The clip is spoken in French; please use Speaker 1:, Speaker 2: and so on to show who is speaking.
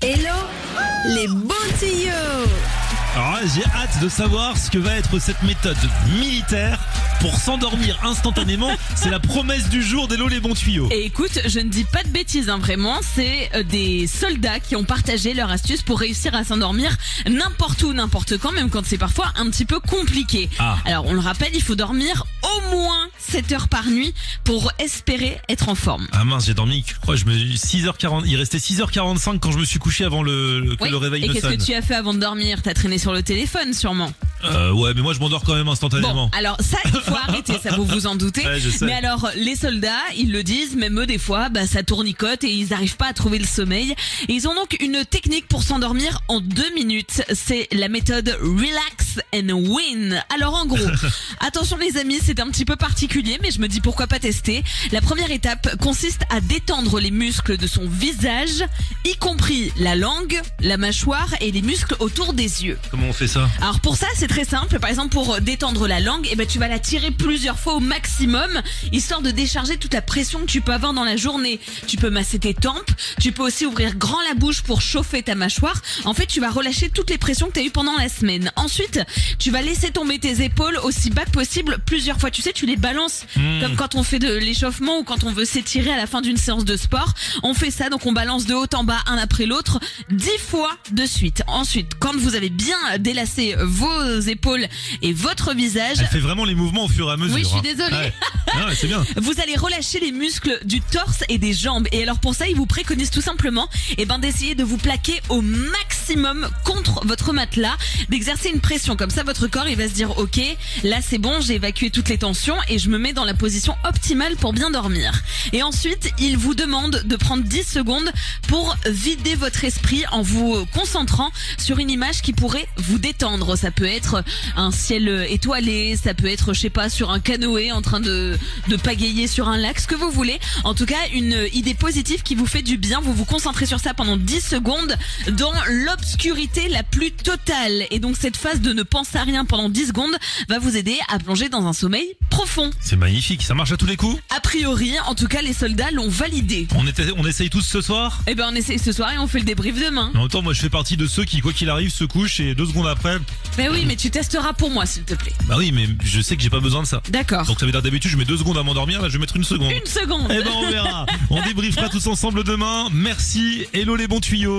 Speaker 1: Hello les bons tuyaux
Speaker 2: Alors là, j'ai hâte de savoir ce que va être cette méthode militaire pour s'endormir instantanément. C'est la promesse du jour d'Hello les bons tuyaux.
Speaker 3: Et écoute, je ne dis pas de bêtises, hein, vraiment. C'est euh, des soldats qui ont partagé leur astuce pour réussir à s'endormir n'importe où, n'importe quand, même quand c'est parfois un petit peu compliqué.
Speaker 2: Ah.
Speaker 3: Alors, on le rappelle, il faut dormir moins 7 heures par nuit pour espérer être en forme.
Speaker 2: Ah mince, j'ai dormi, je me 6h40, il restait 6h45 quand je me suis couché avant le, le- que
Speaker 3: Oui.
Speaker 2: le réveil
Speaker 3: Et qu'est-ce que tu as fait avant de dormir? T'as traîné sur le téléphone, sûrement.
Speaker 2: Euh, ouais, mais moi je m'endors quand même instantanément.
Speaker 3: Bon, alors ça, il faut arrêter, ça vous vous en doutez.
Speaker 2: Ouais.
Speaker 3: Mais alors, les soldats, ils le disent, même eux des fois, bah ça tournicote et ils n'arrivent pas à trouver le sommeil. Et ils ont donc une technique pour s'endormir en deux minutes. C'est la méthode relax and win. Alors en gros, attention les amis, c'est un petit peu particulier, mais je me dis pourquoi pas tester. La première étape consiste à détendre les muscles de son visage, y compris la langue, la mâchoire et les muscles autour des yeux.
Speaker 2: Comment on fait ça?
Speaker 3: Alors pour ça, c'est très simple. Par exemple, pour détendre la langue, eh ben tu vas la tirer plusieurs fois au maximum, histoire de décharger toute la pression que tu peux avoir dans la journée. Tu peux masser tes tempes, tu peux aussi ouvrir grand la bouche pour chauffer ta mâchoire. En fait, tu vas relâcher toutes les pressions que tu as eues pendant la semaine. Ensuite, tu vas laisser tomber tes épaules aussi bas que possible plusieurs fois. Tu sais, tu les balances comme quand on fait de l'échauffement ou quand on veut s'étirer à la fin d'une séance de sport. On fait ça, donc on balance de haut en bas, un après l'autre, dix fois de suite. Ensuite, quand vous avez bien délassé vos épaules et votre visage,
Speaker 2: Elle fait vraiment les mouvements au fur et à mesure.
Speaker 3: Oui, je suis
Speaker 2: hein.
Speaker 3: désolée.
Speaker 2: Ouais. Non, mais c'est bien.
Speaker 3: vous allez relâcher les muscles du torse et des jambes. Et alors pour ça, il vous préconise tout simplement eh ben, d'essayer de vous plaquer au maximum contre votre matelas, d'exercer une pression. Comme ça, votre corps, il va se dire, ok, là c'est bon, j'ai évacué toutes les tensions et je me mets dans la position optimale pour bien dormir. Et ensuite, il vous demande de prendre 10 secondes pour vider votre esprit en vous concentrant sur une image qui pourrait vous détendre. Ça peut être un ciel étoilé, ça peut être, je sais pas, sur un canoë en train de, de pagayer sur un lac, ce que vous voulez. En tout cas, une idée positive qui vous fait du bien. Vous vous concentrez sur ça pendant 10 secondes dans l'obscurité la plus totale. Et donc cette phase de ne penser à rien pendant 10 secondes va vous aider à plonger dans un sommeil profond.
Speaker 2: C'est magnifique, ça marche à tous les coups.
Speaker 3: A priori, en tout cas, les soldats l'ont validé.
Speaker 2: On, était, on essaye tous ce soir
Speaker 3: Eh ben, on essaye ce soir et on fait le débrief demain.
Speaker 2: En même temps, moi je fais partie de ceux qui, quoi qu'il arrive, se couchent et deux secondes après,
Speaker 3: Mais oui, mais tu testeras pour moi, s'il te plaît.
Speaker 2: bah oui, mais je sais que j'ai pas besoin de ça.
Speaker 3: D'accord.
Speaker 2: Donc ça veut dire d'habitude, je mets deux secondes à m'endormir, là je vais mettre une seconde.
Speaker 3: Une seconde.
Speaker 2: Eh ben on verra. On débriefera tous ensemble demain. Merci. Hello les bons tuyaux.